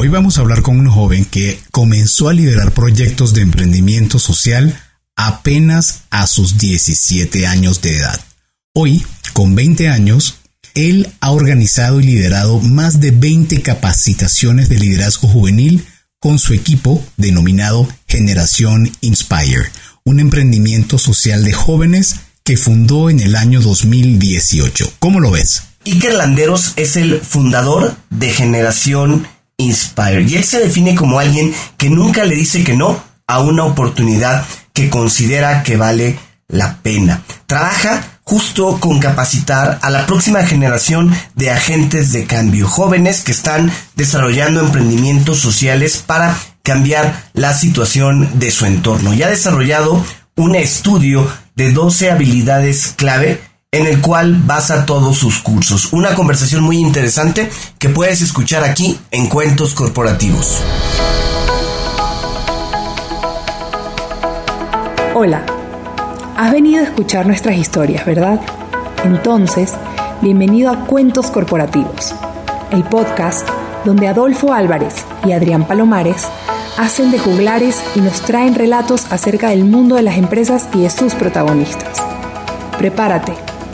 Hoy vamos a hablar con un joven que comenzó a liderar proyectos de emprendimiento social apenas a sus 17 años de edad. Hoy, con 20 años, él ha organizado y liderado más de 20 capacitaciones de liderazgo juvenil con su equipo denominado Generación Inspire, un emprendimiento social de jóvenes que fundó en el año 2018. ¿Cómo lo ves? Iker Landeros es el fundador de Generación Inspire y él se define como alguien que nunca le dice que no a una oportunidad que considera que vale la pena. Trabaja justo con capacitar a la próxima generación de agentes de cambio, jóvenes que están desarrollando emprendimientos sociales para cambiar la situación de su entorno. Y ha desarrollado un estudio de 12 habilidades clave en el cual basa todos sus cursos. Una conversación muy interesante que puedes escuchar aquí en Cuentos Corporativos. Hola Has venido a escuchar nuestras historias, ¿verdad? Entonces, bienvenido a Cuentos Corporativos, el podcast donde Adolfo Álvarez y Adrián Palomares hacen de juglares y nos traen relatos acerca del mundo de las empresas y de sus protagonistas. Prepárate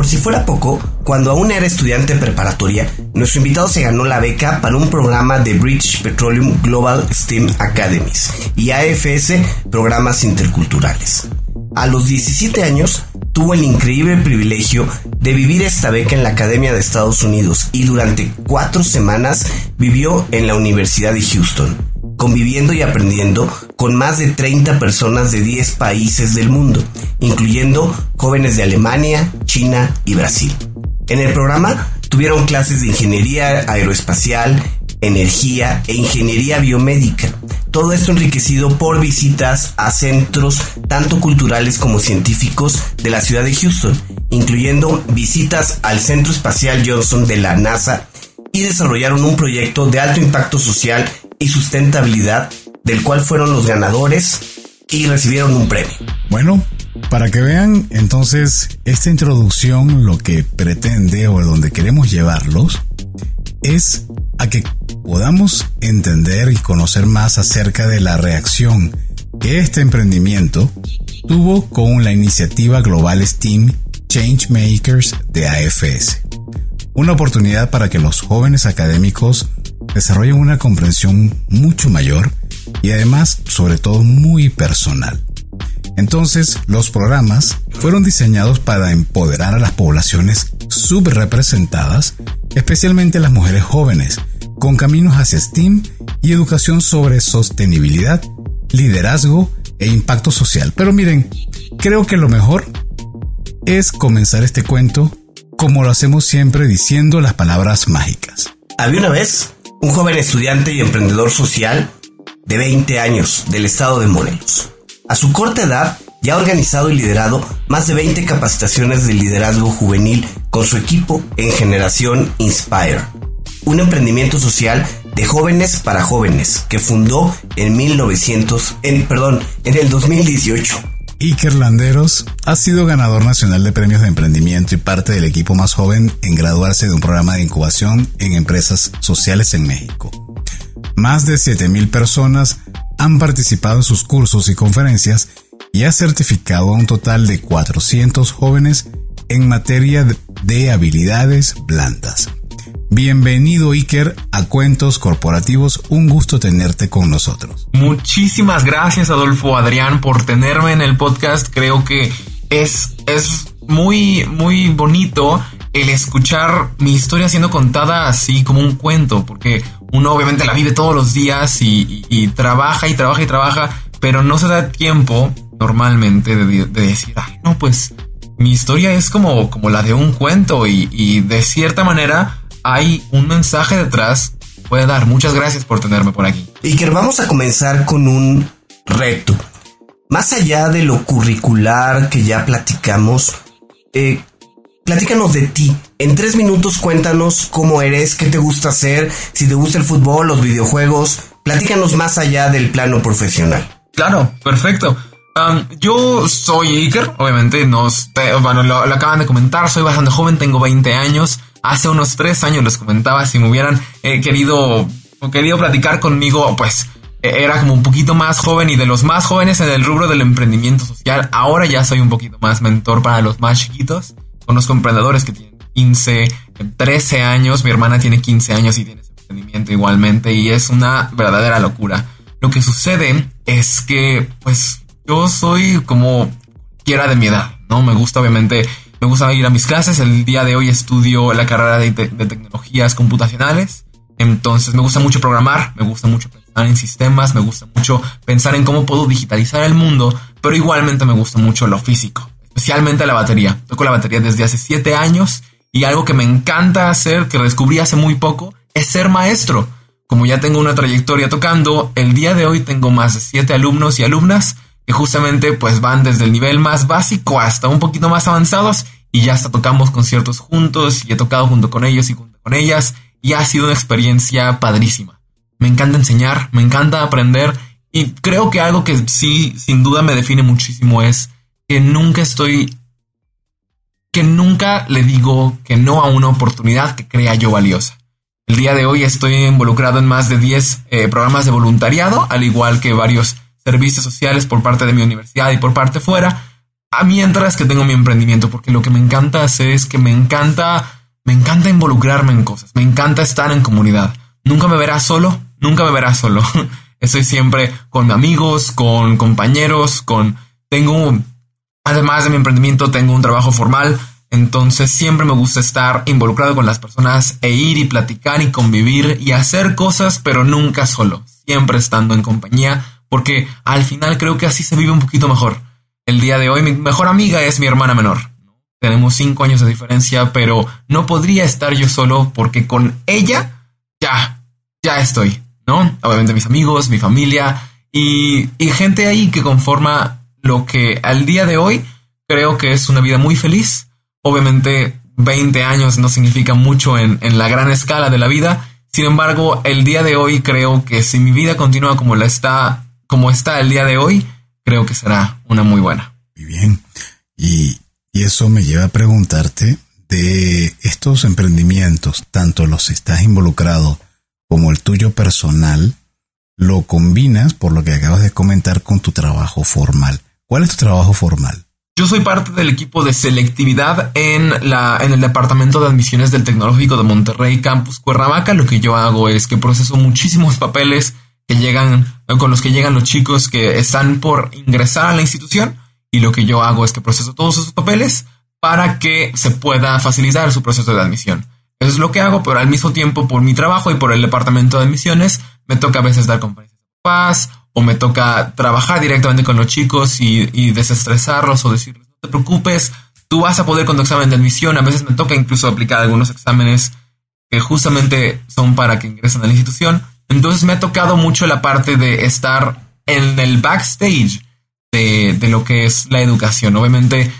Por si fuera poco, cuando aún era estudiante preparatoria, nuestro invitado se ganó la beca para un programa de British Petroleum Global STEAM Academies y AFS Programas Interculturales. A los 17 años, tuvo el increíble privilegio de vivir esta beca en la Academia de Estados Unidos y durante cuatro semanas vivió en la Universidad de Houston, conviviendo y aprendiendo con más de 30 personas de 10 países del mundo, incluyendo jóvenes de Alemania, China y Brasil. En el programa tuvieron clases de ingeniería aeroespacial, energía e ingeniería biomédica. Todo esto enriquecido por visitas a centros tanto culturales como científicos de la ciudad de Houston, incluyendo visitas al Centro Espacial Johnson de la NASA y desarrollaron un proyecto de alto impacto social y sustentabilidad del cual fueron los ganadores y recibieron un premio. Bueno, para que vean entonces esta introducción lo que pretende o donde queremos llevarlos es a que podamos entender y conocer más acerca de la reacción que este emprendimiento tuvo con la iniciativa Global STEAM Changemakers de AFS. Una oportunidad para que los jóvenes académicos desarrollen una comprensión mucho mayor y además, sobre todo, muy personal. Entonces, los programas fueron diseñados para empoderar a las poblaciones subrepresentadas, especialmente las mujeres jóvenes, con caminos hacia STEAM y educación sobre sostenibilidad, liderazgo e impacto social. Pero miren, creo que lo mejor es comenzar este cuento como lo hacemos siempre diciendo las palabras mágicas. Había una vez un joven estudiante y emprendedor social de 20 años del estado de Morelos. A su corta edad ya ha organizado y liderado más de 20 capacitaciones de liderazgo juvenil con su equipo en Generación Inspire un emprendimiento social de jóvenes para jóvenes que fundó en 1900, en, perdón, en el 2018. Iker Landeros ha sido ganador nacional de premios de emprendimiento y parte del equipo más joven en graduarse de un programa de incubación en empresas sociales en México. Más de 7.000 personas han participado en sus cursos y conferencias y ha certificado a un total de 400 jóvenes en materia de habilidades blandas. Bienvenido Iker a Cuentos Corporativos, un gusto tenerte con nosotros. Muchísimas gracias Adolfo Adrián por tenerme en el podcast, creo que es, es muy, muy bonito el escuchar mi historia siendo contada así como un cuento, porque uno obviamente la vive todos los días y, trabaja y trabaja y trabaja, pero no se da tiempo normalmente de, decir, ay, no, pues mi historia es como, como la de un cuento y, y de cierta manera hay un mensaje detrás. Puede dar. Muchas gracias por tenerme por aquí. Iker, vamos a comenzar con un reto. Más allá de lo curricular que ya platicamos, eh, Platícanos de ti. En tres minutos cuéntanos cómo eres, qué te gusta hacer, si te gusta el fútbol, los videojuegos. Platícanos más allá del plano profesional. Claro, perfecto. yo soy Iker, obviamente, nos, bueno, lo, acaban de comentar, soy bastante joven, tengo 20 años. Hace unos tres años les comentaba, si me hubieran eh, querido, querido platicar conmigo, pues e, era como un poquito más joven y de los más jóvenes en el rubro del emprendimiento social. Ahora ya soy un poquito más mentor para los más chiquitos. Conozco emprendedores que tienen 15, 13 años. Mi hermana tiene 15 años y tiene ese emprendimiento igualmente y es una verdadera locura. Lo que sucede es que, pues, yo soy como quiera de mi edad, ¿no? Me gusta, obviamente, me gusta ir a mis clases. El día de hoy estudio la carrera de, tecnologías computacionales. Entonces, me gusta mucho programar, me gusta mucho pensar en sistemas, me gusta mucho pensar en cómo puedo digitalizar el mundo, pero igualmente me gusta mucho lo físico especialmente la batería. Toco la batería desde hace siete años y algo que me encanta hacer, que descubrí hace muy poco, es ser maestro. Como ya tengo una trayectoria tocando, el día de hoy tengo más de siete alumnos y alumnas justamente pues van desde el nivel más básico hasta un poquito más avanzados y ya hasta tocamos conciertos juntos y he tocado junto con ellos y junto con ellas y ha sido una experiencia padrísima. Me encanta enseñar, me encanta aprender y creo que algo que sí sin duda me define muchísimo es que nunca estoy, que nunca le digo que no a una oportunidad que crea yo valiosa. El día de hoy estoy involucrado en más de 10 eh, programas de voluntariado, al igual que varios servicios sociales por parte de mi universidad y por parte fuera, mientras que tengo mi emprendimiento, porque lo que me encanta hacer es que me encanta, me encanta involucrarme en cosas, me encanta estar en comunidad. Nunca me verás solo, nunca me verás solo. Estoy siempre con amigos, con compañeros, con tengo Además de mi emprendimiento, tengo un trabajo formal, entonces siempre me gusta estar involucrado con las personas e ir y platicar y convivir y hacer cosas, pero nunca solo, siempre estando en compañía, porque al final creo que así se vive un poquito mejor. El día de hoy mi mejor amiga es mi hermana menor. Tenemos cinco años de diferencia, pero no podría estar yo solo porque con ella ya, ya estoy, ¿no? Obviamente mis amigos, mi familia y, y gente ahí que conforma lo que al día de hoy creo que es una vida muy feliz. Obviamente 20 años no significa mucho en, la gran escala de la vida. Sin embargo, el día de hoy creo que si mi vida continúa como la está, como está el día de hoy, creo que será una muy buena. Muy bien. Y, y eso me lleva a preguntarte de estos emprendimientos, tanto los que estás involucrado como el tuyo personal, lo combinas, por lo que acabas de comentar, con tu trabajo formal. ¿Cuál es tu trabajo formal? Yo soy parte del equipo de selectividad en, la, en el Departamento de Admisiones del Tecnológico de Monterrey Campus Cuernavaca. Lo que yo hago es que proceso muchísimos papeles que llegan, con los que llegan los chicos que están por ingresar a la institución. Y lo que yo hago es que proceso todos esos papeles para que se pueda facilitar su proceso de admisión. Eso es lo que hago, pero al mismo tiempo, por mi trabajo y por el departamento de admisiones, me toca a veces dar conferencias de paz o me toca trabajar directamente con los chicos y, desestresarlos o decirles, no te preocupes, tú vas a poder con tu examen de admisión. A veces me toca incluso aplicar algunos exámenes que justamente son para que ingresen a la institución. Entonces me ha tocado mucho la parte de estar en el backstage de, lo que es la educación. Obviamente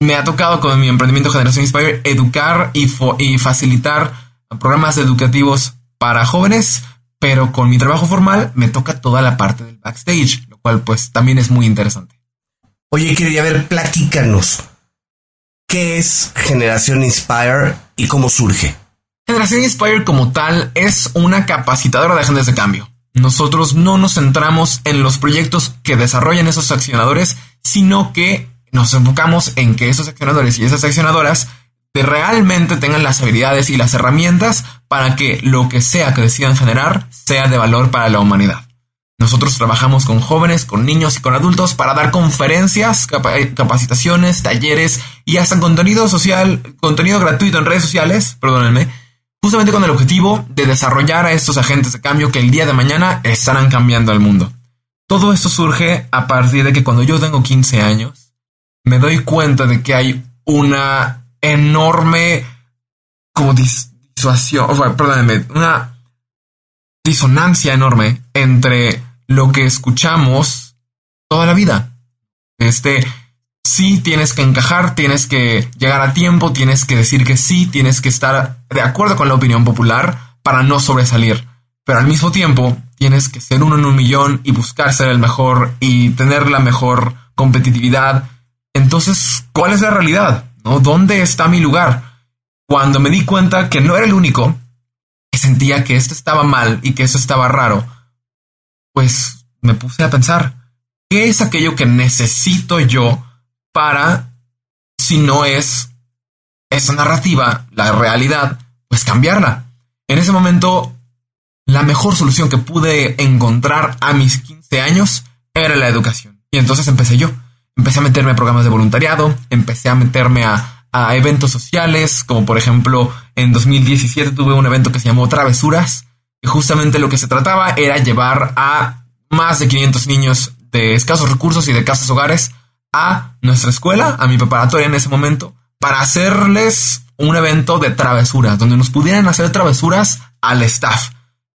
me ha tocado con mi emprendimiento Generación Inspire educar y, y facilitar programas educativos para jóvenes pero con mi trabajo formal me toca toda la parte del backstage, lo cual pues también es muy interesante. Oye, quería ver, platícanos. ¿Qué es Generación Inspire y cómo surge? Generación Inspire como tal es una capacitadora de agentes de cambio. Nosotros no nos centramos en los proyectos que desarrollan esos accionadores, sino que nos enfocamos en que esos accionadores y esas accionadoras realmente tengan las habilidades y las herramientas para que lo que sea que decidan generar sea de valor para la humanidad. Nosotros trabajamos con jóvenes, con niños y con adultos para dar conferencias, capacitaciones, talleres y hasta contenido social, contenido gratuito en redes sociales, perdónenme, justamente con el objetivo de desarrollar a estos agentes de cambio que el día de mañana estarán cambiando el mundo. Todo esto surge a partir de que cuando yo tengo 15 años, me doy cuenta de que hay una enorme como disuasión, perdónenme, una disonancia enorme entre lo que escuchamos toda la vida. Este, sí tienes que encajar, tienes que llegar a tiempo, tienes que decir que sí, tienes que estar de acuerdo con la opinión popular para no sobresalir. Pero al mismo tiempo, tienes que ser uno en un millón y buscar ser el mejor y tener la mejor competitividad. Entonces, ¿cuál es la realidad? ¿Dónde está mi lugar? Cuando me di cuenta que no era el único, que sentía que esto estaba mal y que eso estaba raro, pues me puse a pensar, ¿qué es aquello que necesito yo para, si no es esa narrativa, la realidad, pues cambiarla? En ese momento, la mejor solución que pude encontrar a mis 15 años era la educación. Y entonces empecé yo. Empecé a meterme a programas de voluntariado, empecé a meterme a, eventos sociales, como por ejemplo en 2017 tuve un evento que se llamó Travesuras, y justamente lo que se trataba era llevar a más de 500 niños de escasos recursos y de casas hogares a nuestra escuela, a mi preparatoria en ese momento, para hacerles un evento de travesuras, donde nos pudieran hacer travesuras al staff.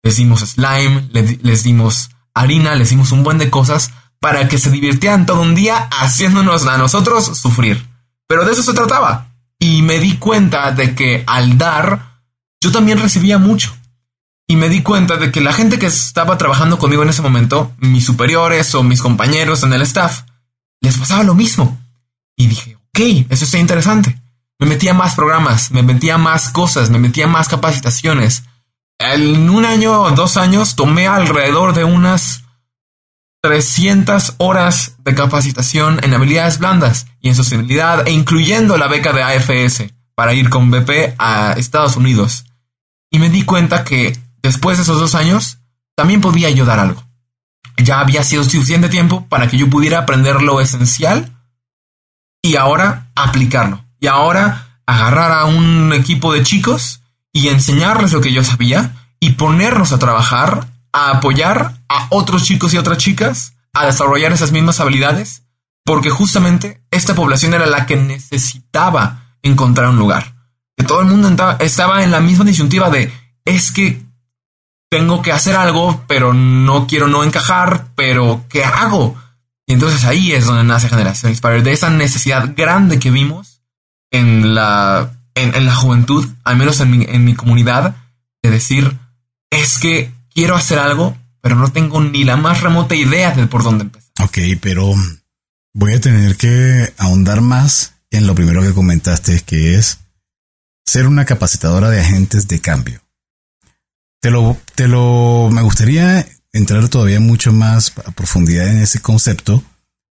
Les dimos slime, les, dimos harina, les dimos un buen de cosas para que se divirtieran todo un día haciéndonos a nosotros sufrir. Pero de eso se trataba. Y me di cuenta de que al dar, yo también recibía mucho. Y me di cuenta de que la gente que estaba trabajando conmigo en ese momento, mis superiores o mis compañeros en el staff, les pasaba lo mismo. Y dije, ok, eso está interesante. Me metía más programas, me metía más cosas, me metía más capacitaciones. En un año o dos años tomé alrededor de unas 300 horas de capacitación en habilidades blandas y en sostenibilidad e incluyendo la beca de AFS para ir con BP a Estados Unidos. Y me di cuenta que después de esos dos años también podía ayudar algo. Ya había sido suficiente tiempo para que yo pudiera aprender lo esencial y ahora aplicarlo. Y ahora agarrar a un equipo de chicos y enseñarles lo que yo sabía y ponernos a trabajar, a apoyar a otros chicos y otras chicas a desarrollar esas mismas habilidades, porque justamente esta población era la que necesitaba encontrar un lugar. Que todo el mundo estaba en la misma disyuntiva de es que tengo que hacer algo, pero no quiero no encajar, pero ¿qué hago? Y entonces ahí es donde nace Generación Inspire, de esa necesidad grande que vimos en la en, la juventud, al menos en mi, en mi comunidad, de decir, es que quiero hacer algo, pero no tengo ni la más remota idea de por dónde empezar. Ok, pero voy a tener que ahondar más en lo primero que comentaste, que es ser una capacitadora de agentes de cambio. Te lo, te lo, me gustaría entrar todavía mucho más a profundidad en ese concepto,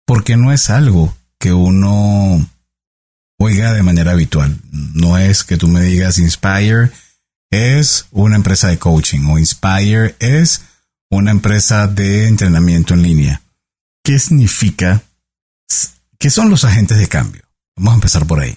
porque no es algo que uno oiga de manera habitual. No es que tú me digas Inspire es una empresa de coaching o Inspire es una empresa de entrenamiento en línea. ¿Qué significa? ¿Qué son los agentes de cambio? Vamos a empezar por ahí.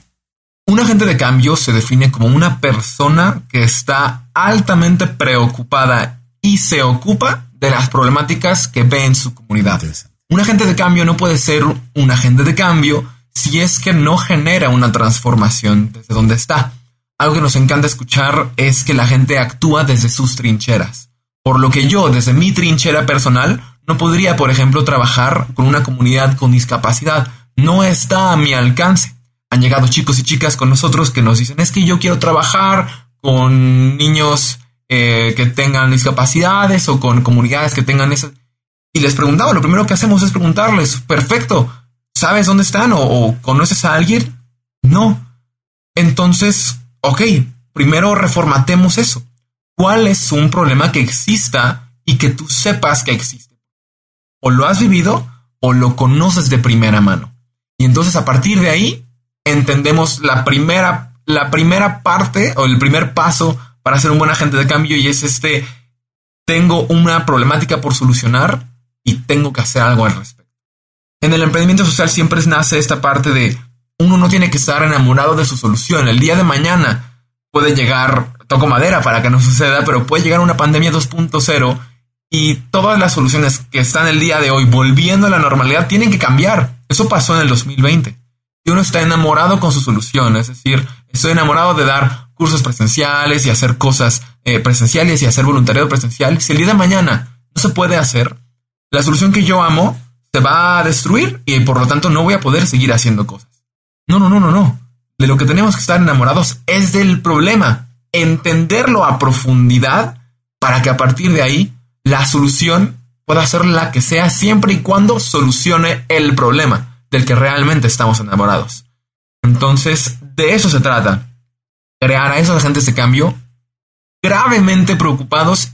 Un agente de cambio se define como una persona que está altamente preocupada y se ocupa de las problemáticas que ve en su comunidad. Un agente de cambio no puede ser un agente de cambio si es que no genera una transformación desde donde está. Algo que nos encanta escuchar es que la gente actúa desde sus trincheras. Por lo que yo, desde mi trinchera personal, no podría, por ejemplo, trabajar con una comunidad con discapacidad. No está a mi alcance. Han llegado chicos y chicas con nosotros que nos dicen, es que yo quiero trabajar con niños eh, que tengan discapacidades o con comunidades que tengan esas. Y les preguntaba, lo primero que hacemos es preguntarles, perfecto, ¿Sabes dónde están o, conoces a alguien? No. Entonces, ok, primero reformatemos eso. ¿Cuál es un problema que exista y que tú sepas que existe? O lo has vivido o lo conoces de primera mano. Y entonces a partir de ahí entendemos la primera, la primera parte o el primer paso para ser un buen agente de cambio y es este, tengo una problemática por solucionar y tengo que hacer algo al respecto. En el emprendimiento social siempre nace esta parte de uno no tiene que estar enamorado de su solución. El día de mañana puede llegar, toco madera para que no suceda, pero puede llegar una pandemia 2.0 y todas las soluciones que están el día de hoy volviendo a la normalidad tienen que cambiar. Eso pasó en el 2020. Y uno está enamorado con su solución, es decir, estoy enamorado de dar cursos presenciales y hacer cosas eh, presenciales y hacer voluntariado presencial. Si el día de mañana no se puede hacer, la solución que yo amo se va a destruir y por lo tanto no voy a poder seguir haciendo cosas. No, no, no, no, no. De lo que tenemos que estar enamorados es del problema, entenderlo a profundidad para que a partir de ahí la solución pueda ser la que sea siempre y cuando solucione el problema del que realmente estamos enamorados. Entonces, de eso se trata. Crear a esos agentes de cambio gravemente preocupados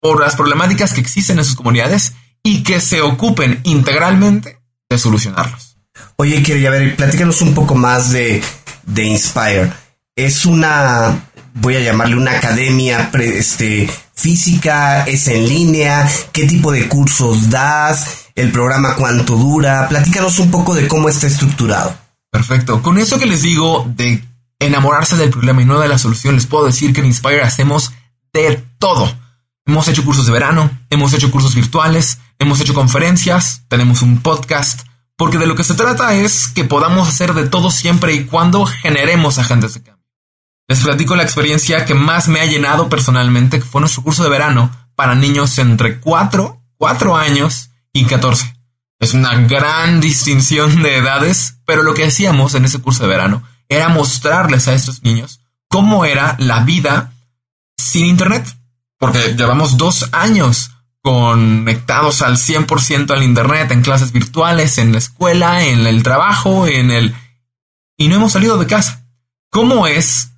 por las problemáticas que existen en sus comunidades y que se ocupen integralmente de solucionarlos. Oye, quiero ya ver, platícanos un poco más de, de Inspire. Es una, voy a llamarle una academia este, física, es en línea, qué tipo de cursos das, el programa cuánto dura. Platícanos un poco de cómo está estructurado. Perfecto. Con eso que les digo de enamorarse del problema y no de la solución, les puedo decir que en Inspire hacemos de todo. Hemos hecho cursos de verano, hemos hecho cursos virtuales, hemos hecho conferencias, tenemos un podcast, porque de lo que se trata es que podamos hacer de todo siempre y cuando generemos agentes de cambio. Les platico la experiencia que más me ha llenado personalmente, que fue nuestro curso de verano para niños entre 4, 4 años y 14. Es una gran distinción de edades, pero lo que hacíamos en ese curso de verano era mostrarles a estos niños cómo era la vida sin Internet. Porque llevamos dos años conectados al 100% al Internet, en clases virtuales, en la escuela, en el trabajo, en el... Y no hemos salido de casa. ¿Cómo es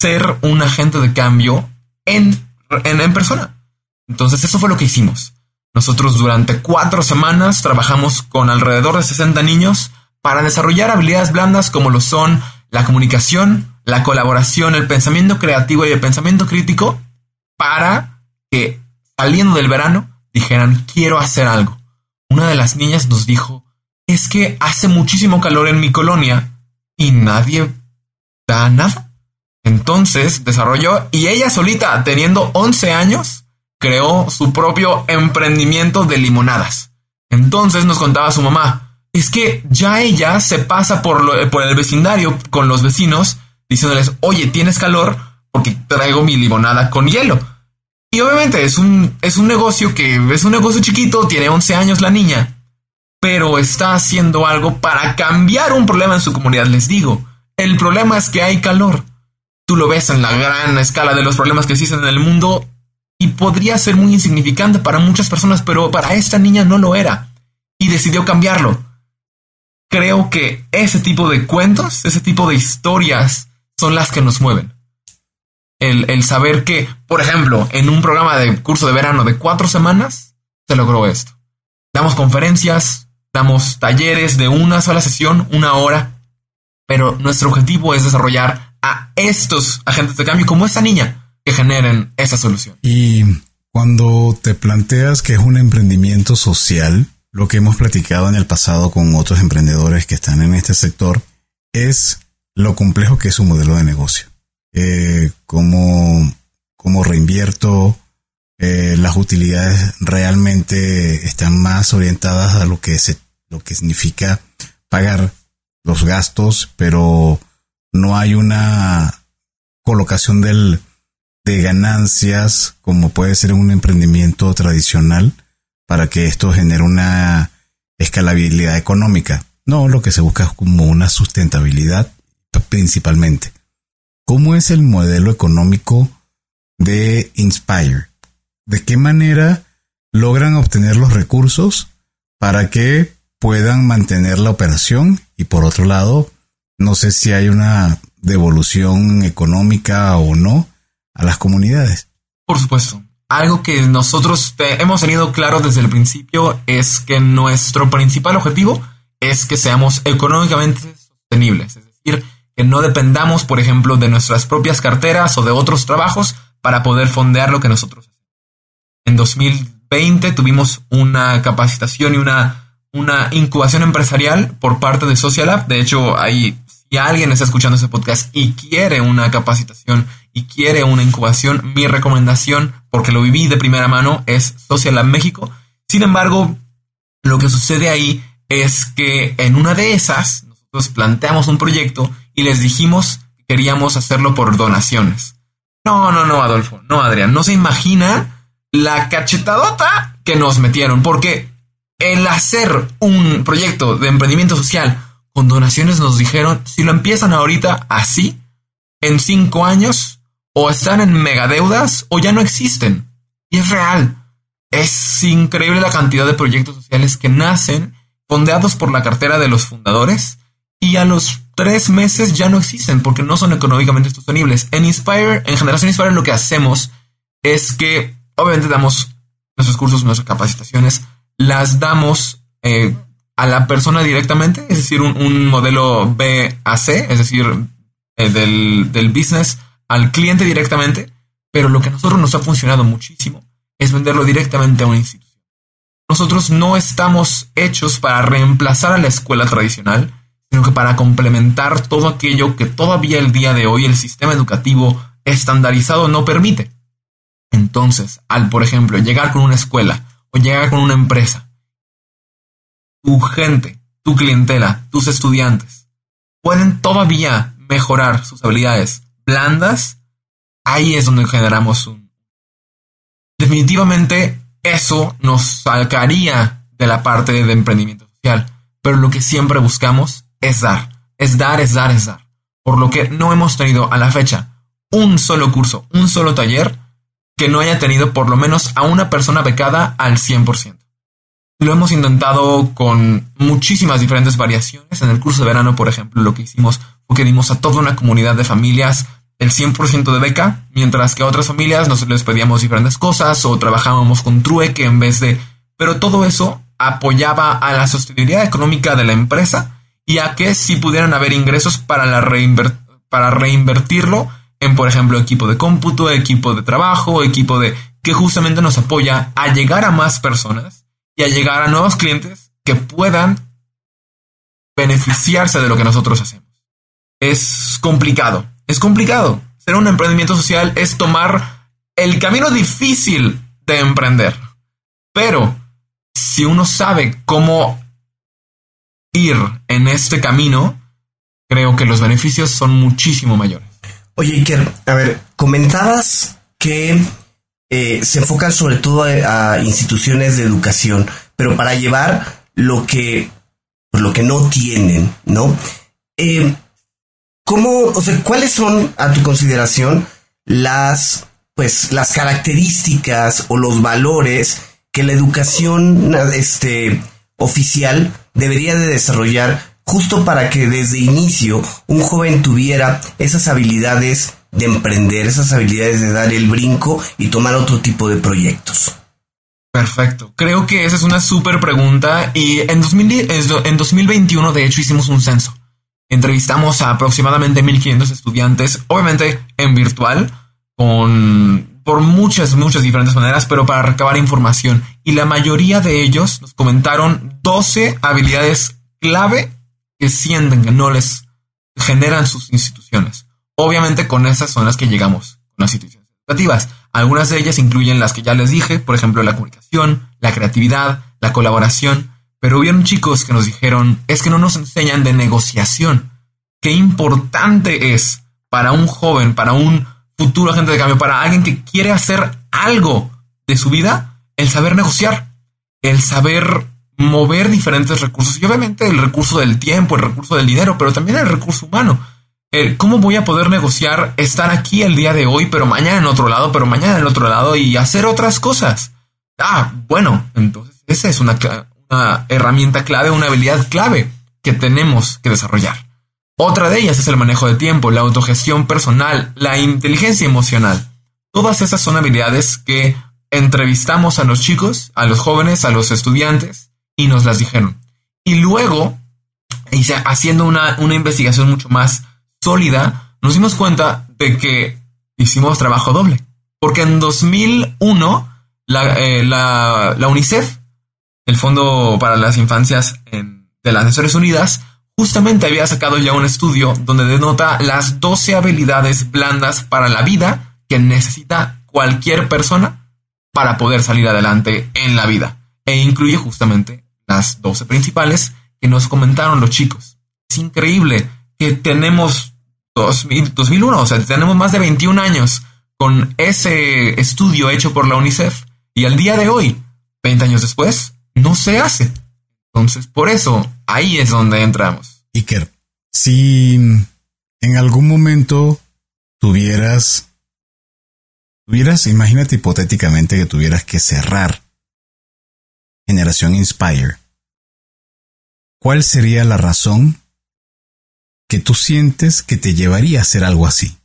ser un agente de cambio en, en, en persona? Entonces eso fue lo que hicimos. Nosotros durante cuatro semanas trabajamos con alrededor de 60 niños para desarrollar habilidades blandas como lo son la comunicación, la colaboración, el pensamiento creativo y el pensamiento crítico para que saliendo del verano dijeran quiero hacer algo. Una de las niñas nos dijo es que hace muchísimo calor en mi colonia y nadie da nada. Entonces desarrolló y ella solita, teniendo 11 años, creó su propio emprendimiento de limonadas. Entonces nos contaba su mamá, es que ya ella se pasa por, por el vecindario con los vecinos diciéndoles, oye, ¿tienes calor? Porque traigo mi limonada con hielo. Y obviamente es un, es un negocio que es un negocio chiquito, tiene 11 años la niña, pero está haciendo algo para cambiar un problema en su comunidad, les digo. El problema es que hay calor. Tú lo ves en la gran escala de los problemas que existen en el mundo y podría ser muy insignificante para muchas personas, pero para esta niña no lo era y decidió cambiarlo. Creo que ese tipo de cuentos, ese tipo de historias son las que nos mueven. El, saber que, por ejemplo, en un programa de curso de verano de cuatro semanas, se logró esto. Damos conferencias, damos talleres de una sola sesión, una hora, pero nuestro objetivo es desarrollar a estos agentes de cambio como esta niña, que generen esa solución. Y cuando te planteas que es un emprendimiento social, lo que hemos platicado en el pasado con otros emprendedores que están en este sector es lo complejo que es su modelo de negocio. Eh, cómo, cómo, reinvierto, eh, las utilidades realmente están más orientadas a lo que, se, lo que significa pagar los gastos, pero no hay una colocación del, de ganancias, como puede ser un emprendimiento tradicional, para que esto genere una escalabilidad económica. No, lo que se busca es como una sustentabilidad principalmente. ¿Cómo es el modelo económico de Inspire? ¿De qué manera logran obtener los recursos para que puedan mantener la operación? Y por otro lado, no sé si hay una devolución económica o no a las comunidades. Por supuesto. Algo que nosotros hemos tenido claro desde el principio es que nuestro principal objetivo es que seamos económicamente sostenibles. Es decir, que no dependamos, por ejemplo, de nuestras propias carteras o de otros trabajos para poder fondear lo que nosotros hacemos. En 2020 tuvimos una capacitación y una, una incubación empresarial por parte de Social De hecho, ahí si alguien está escuchando ese podcast y quiere una capacitación quiere una incubación, mi recomendación, porque lo viví de primera mano, es Social Lab México. Sin embargo, lo que sucede ahí es que en una de esas, nosotros planteamos un proyecto y les dijimos que queríamos hacerlo por donaciones. No, no, no, Adolfo, no, Adrián, no se imagina la cachetadota que nos metieron, porque el hacer un proyecto de emprendimiento social con donaciones nos dijeron, si lo empiezan ahorita así, en cinco años, o están en megadeudas o ya no existen. Y es real. Es increíble la cantidad de proyectos sociales que nacen fondeados por la cartera de los fundadores y a los tres meses ya no existen porque no son económicamente sostenibles. En Inspire, en Generación Inspire, lo que hacemos es que obviamente damos nuestros cursos, nuestras capacitaciones, las damos eh, a la persona directamente, es decir, un, modelo BAC, es decir, eh, del, del business al cliente directamente, pero lo que a nosotros nos ha funcionado muchísimo es venderlo directamente a una institución. Nosotros no estamos hechos para reemplazar a la escuela tradicional, sino que para complementar todo aquello que todavía el día de hoy el sistema educativo estandarizado no permite. Entonces, al, por ejemplo, llegar con una escuela o llegar con una empresa, tu gente, tu clientela, tus estudiantes, pueden todavía mejorar sus habilidades blandas, ahí es donde generamos un... Definitivamente eso nos sacaría de la parte de emprendimiento social, pero lo que siempre buscamos es dar, es dar, es dar, es dar. Por lo que no hemos tenido a la fecha un solo curso, un solo taller que no haya tenido por lo menos a una persona becada al 100%. Lo hemos intentado con muchísimas diferentes variaciones. En el curso de verano, por ejemplo, lo que hicimos fue que dimos a toda una comunidad de familias el 100% de beca, mientras que a otras familias nos les pedíamos diferentes cosas o trabajábamos con trueque en vez de... Pero todo eso apoyaba a la sostenibilidad económica de la empresa y a que si pudieran haber ingresos para, la para reinvertirlo en, por ejemplo, equipo de cómputo, equipo de trabajo, equipo de que justamente nos apoya a llegar a más personas y a llegar a nuevos clientes que puedan beneficiarse de lo que nosotros hacemos. Es complicado, es complicado. Ser un emprendimiento social es tomar el camino difícil de emprender. Pero si uno sabe cómo ir en este camino, creo que los beneficios son muchísimo mayores. Oye, Iker, a ver, comentabas que eh, se enfocan sobre todo a, instituciones de educación, pero para llevar lo que, lo que no tienen, ¿no? Eh, ¿Cómo, o sea, cuáles son, a tu consideración, las, pues, las características o los valores que la educación, este, oficial debería de desarrollar justo para que desde inicio un joven tuviera esas habilidades de emprender, esas habilidades de dar el brinco y tomar otro tipo de proyectos? Perfecto. Creo que esa es una súper pregunta y en, en 2021 de hecho hicimos un censo. Entrevistamos a aproximadamente 1500 estudiantes, obviamente en virtual, con por muchas, muchas diferentes maneras, pero para recabar información. Y la mayoría de ellos nos comentaron 12 habilidades clave que sienten que no les generan sus instituciones. Obviamente con esas son las que llegamos con las instituciones educativas. Algunas de ellas incluyen las que ya les dije, por ejemplo, la comunicación, la creatividad, la colaboración, pero hubieron chicos que nos dijeron, es que no nos enseñan de negociación. Qué importante es para un joven, para un futuro agente de cambio, para alguien que quiere hacer algo de su vida, el saber negociar, el saber mover diferentes recursos y obviamente el recurso del tiempo, el recurso del dinero, pero también el recurso humano. ¿Cómo voy a poder negociar estar aquí el día de hoy, pero mañana en otro lado, pero mañana en otro lado y hacer otras cosas? Ah, bueno, entonces esa es una, una herramienta clave, una habilidad clave que tenemos que desarrollar. Otra de ellas es el manejo de tiempo, la autogestión personal, la inteligencia emocional. Todas esas son habilidades que entrevistamos a los chicos, a los jóvenes, a los estudiantes y nos las dijeron. Y luego, haciendo una, una investigación mucho más sólida, nos dimos cuenta de que hicimos trabajo doble. Porque en 2001, eh, la, la UNICEF el Fondo para las Infancias de las Naciones Unidas justamente había sacado ya un estudio donde denota las 12 habilidades blandas para la vida que necesita cualquier persona para poder salir adelante en la vida. E incluye justamente las 12 principales que nos comentaron los chicos. Es increíble que tenemos 2001, o sea, tenemos más de 21 años con ese estudio hecho por la UNICEF y al día de hoy, 20 años después, no se hace. Entonces, por eso, ahí es donde entramos. Iker, si en algún momento tuvieras, tuvieras, imagínate hipotéticamente que tuvieras que cerrar Generación Inspire, ¿cuál sería la razón que tú sientes que te llevaría a hacer algo así?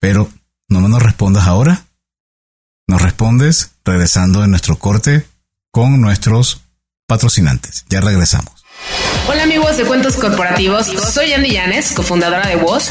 Pero no nos respondas ahora. Nos respondes regresando en nuestro corte con nuestros patrocinantes. Ya regresamos. Hola amigos de Cuentos Corporativos, soy Andy Llanes, cofundadora de Voz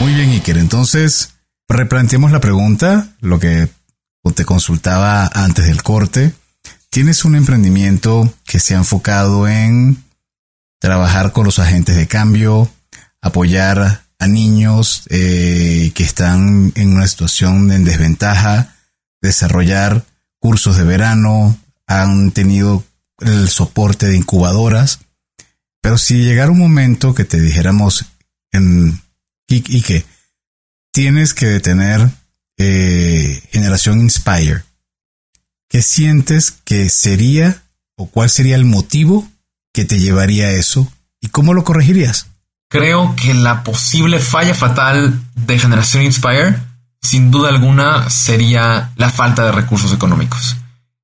Muy bien, Iker. Entonces, replanteemos la pregunta, lo que te consultaba antes del corte. Tienes un emprendimiento que se ha enfocado en trabajar con los agentes de cambio, apoyar a niños eh, que están en una situación en desventaja, desarrollar cursos de verano, han tenido el soporte de incubadoras. Pero si llegara un momento que te dijéramos, en, y, que tienes que detener eh, Generación Inspire. ¿Qué sientes que sería o cuál sería el motivo que te llevaría a eso y cómo lo corregirías? Creo que la posible falla fatal de Generación Inspire, sin duda alguna, sería la falta de recursos económicos.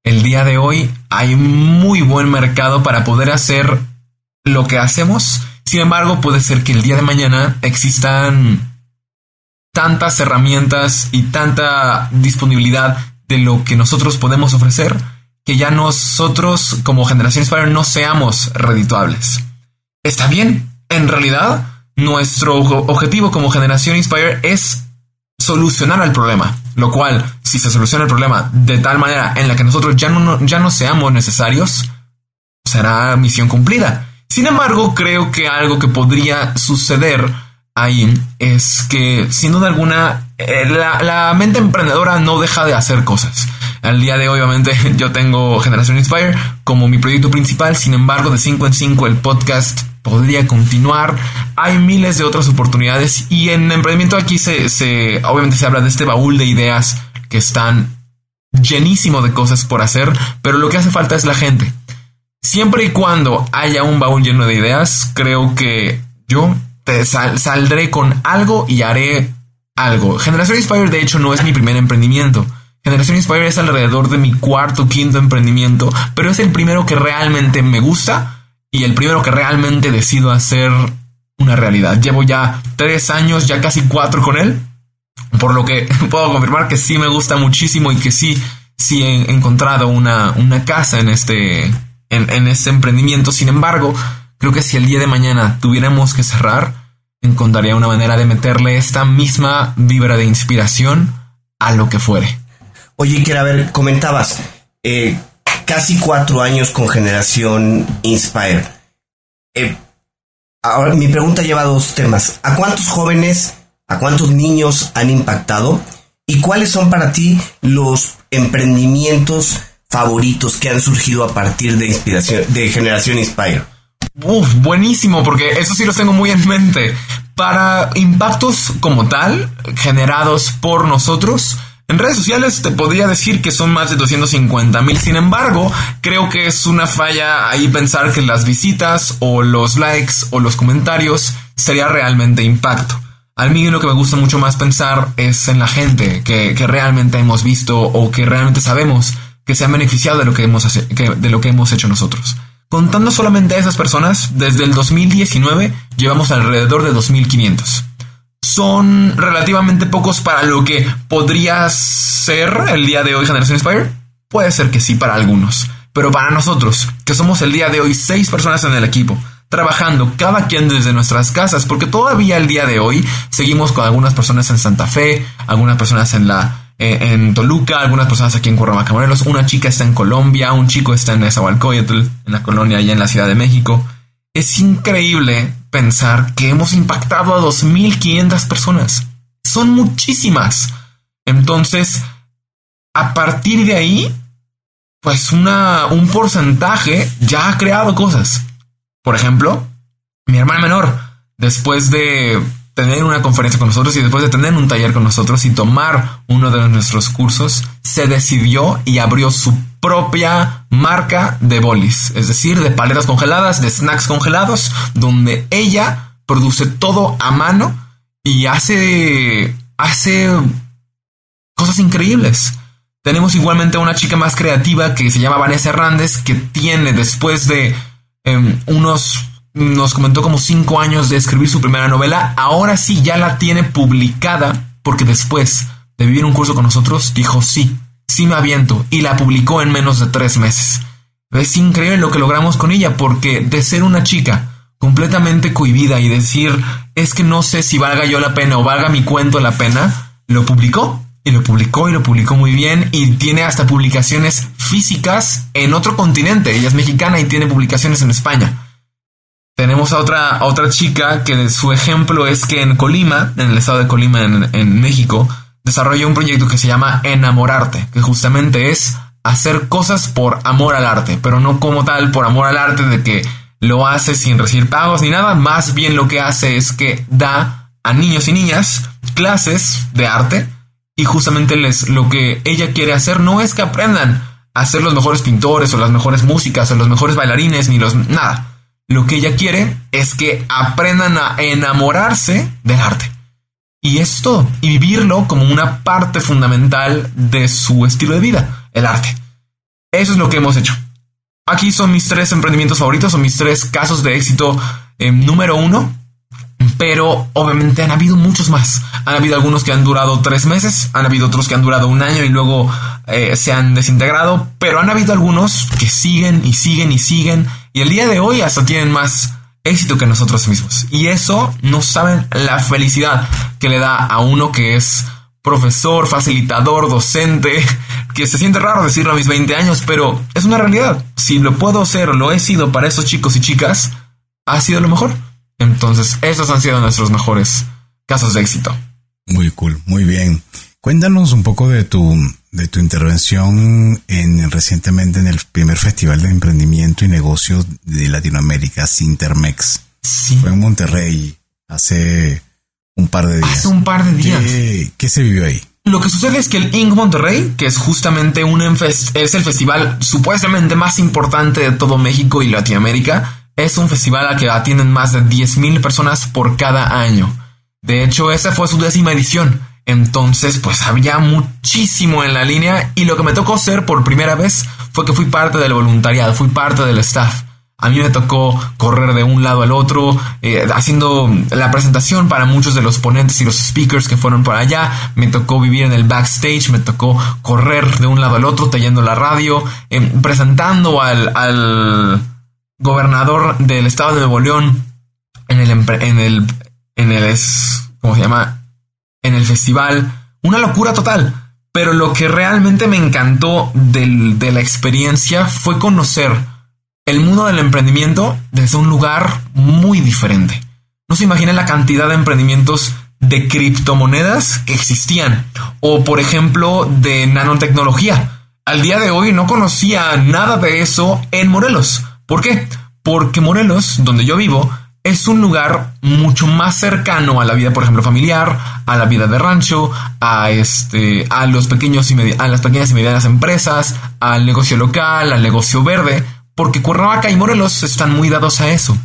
El día de hoy hay muy buen mercado para poder hacer lo que hacemos sin embargo, puede ser que el día de mañana existan tantas herramientas y tanta disponibilidad de lo que nosotros podemos ofrecer que ya nosotros como generación Inspire no seamos redituables. Está bien, en realidad nuestro objetivo como generación Inspire es solucionar el problema, lo cual si se soluciona el problema de tal manera en la que nosotros ya no, ya no seamos necesarios, será misión cumplida. Sin embargo, creo que algo que podría suceder ahí es que, sin duda alguna, eh, la, mente emprendedora no deja de hacer cosas. Al día de hoy, obviamente, yo tengo Generación Inspire como mi proyecto principal. Sin embargo, de 5 en 5 el podcast podría continuar. Hay miles de otras oportunidades y en emprendimiento aquí se, se obviamente se habla de este baúl de ideas que están llenísimo de cosas por hacer, pero lo que hace falta es la gente. Siempre y cuando haya un baúl lleno de ideas, creo que yo te saldré con algo y haré algo. Generación Inspire, de hecho, no es mi primer emprendimiento. Generación Inspire es alrededor de mi cuarto, quinto emprendimiento, pero es el primero que realmente me gusta y el primero que realmente decido hacer una realidad. Llevo ya tres años, ya casi cuatro con él, por lo que puedo confirmar que sí me gusta muchísimo y que sí, sí he encontrado una, una casa en este, en, este emprendimiento. Sin embargo, creo que si el día de mañana tuviéramos que cerrar, encontraría una manera de meterle esta misma vibra de inspiración a lo que fuere. Oye, quiero ver, comentabas eh, casi cuatro años con generación Inspire. Eh, ahora mi pregunta lleva dos temas. ¿A cuántos jóvenes, a cuántos niños han impactado? ¿Y cuáles son para ti los emprendimientos favoritos que han surgido a partir de inspiración de Generación Inspire? Uf, buenísimo, porque eso sí los tengo muy en mente. Para impactos como tal, generados por nosotros, en redes sociales te podría decir que son más de 250 mil. Sin embargo, creo que es una falla ahí pensar que las visitas o los likes o los comentarios sería realmente impacto. A mí lo que me gusta mucho más pensar es en la gente que, que realmente hemos visto o que realmente sabemos que se han beneficiado de lo que hemos, de lo que hemos hecho nosotros. Contando solamente a esas personas, desde el 2019 llevamos alrededor de 2.500. ¿Son relativamente pocos para lo que podría ser el día de hoy Generación Inspire? Puede ser que sí para algunos, pero para nosotros, que somos el día de hoy seis personas en el equipo, trabajando cada quien desde nuestras casas, porque todavía el día de hoy seguimos con algunas personas en Santa Fe, algunas personas en la eh, en Toluca, algunas personas aquí en Cuernavaca, Morelos, una chica está en Colombia, un chico está en Nezahualcóyotl, en la colonia allá en la Ciudad de México. Es increíble pensar que hemos impactado a 2.500 personas. Son muchísimas. Entonces, a partir de ahí, pues una, un porcentaje ya ha creado cosas. Por ejemplo, mi hermana menor, después de tener una conferencia con nosotros y después de tener un taller con nosotros y tomar uno de nuestros cursos, se decidió y abrió su propia marca de bolis, es decir, de paletas congeladas, de snacks congelados, donde ella produce todo a mano y hace, hace cosas increíbles. Tenemos igualmente a una chica más creativa que se llama Vanessa Hernández, que tiene después de em, unos nos comentó como cinco años de escribir su primera novela. Ahora sí ya la tiene publicada porque después de vivir un curso con nosotros dijo sí, sí me aviento y la publicó en menos de tres meses. Es increíble lo que logramos con ella porque de ser una chica completamente cohibida y decir es que no sé si valga yo la pena o valga mi cuento la pena, lo publicó y lo publicó y lo publicó muy bien y tiene hasta publicaciones físicas en otro continente. Ella es mexicana y tiene publicaciones en España. Tenemos a otra, otra chica que su ejemplo es que en Colima, en el estado de Colima, en, México, desarrolló un proyecto que se llama Enamorarte, que justamente es hacer cosas por amor al arte, pero no como tal por amor al arte de que lo hace sin recibir pagos ni nada, más bien lo que hace es que da a niños y niñas clases de arte y justamente les lo que ella quiere hacer no es que aprendan a ser los mejores pintores o las mejores músicas o los mejores bailarines ni los nada lo que ella quiere es que aprendan a enamorarse del arte. Y esto, y vivirlo como una parte fundamental de su estilo de vida, el arte. Eso es lo que hemos hecho. Aquí son mis tres emprendimientos favoritos, son mis tres casos de éxito eh, número uno. Pero obviamente han habido muchos más. Han habido algunos que han durado tres meses, han habido otros que han durado un año y luego eh, se han desintegrado, pero han habido algunos que siguen y siguen y siguen y el día de hoy hasta tienen más éxito que nosotros mismos. Y eso no saben la felicidad que le da a uno que es profesor, facilitador, docente, que se siente raro decirlo a mis 20 años, pero es una realidad. Si lo puedo ser lo he sido para esos chicos y chicas, ha sido lo mejor. Entonces, esos han sido nuestros mejores casos de éxito. Muy cool, muy bien. Cuéntanos un poco de tu, de tu intervención en, recientemente en el primer Festival de Emprendimiento y Negocios de Latinoamérica, Sintermex. Sí. Fue en Monterrey hace un par de días. Hace un par de días. ¿Qué, se vivió ahí? Lo que sucede es que el Inc. Monterrey, que es justamente un es el festival supuestamente más importante de todo México y Latinoamérica, es un festival al que atienden más de 10.000 personas por cada año. De hecho, esa fue su décima edición entonces, pues había muchísimo en la línea y lo que me tocó ser por primera vez fue que fui parte del voluntariado, fui parte del staff. A mí me tocó correr de un lado al otro, eh, haciendo la presentación para muchos de los ponentes y los speakers que fueron por allá. Me tocó vivir en el backstage, me tocó correr de un lado al otro, tallando la radio, em, presentando al, al, gobernador del estado de Nuevo León en el, en el, en el, ¿cómo se llama? en el festival. Una locura total. Pero lo que realmente me encantó de la experiencia fue conocer el mundo del emprendimiento desde un lugar muy diferente. No se imagina la cantidad de emprendimientos de criptomonedas que existían. O por ejemplo de nanotecnología. Al día de hoy no conocía nada de eso en Morelos. ¿Por qué? Porque Morelos, donde yo vivo, es un lugar mucho más cercano a la vida, por ejemplo, familiar, a la vida de rancho, a este, a los pequeños y a las pequeñas y medianas empresas, al negocio local, al negocio verde, porque Cuernavaca y Morelos están muy dados a eso.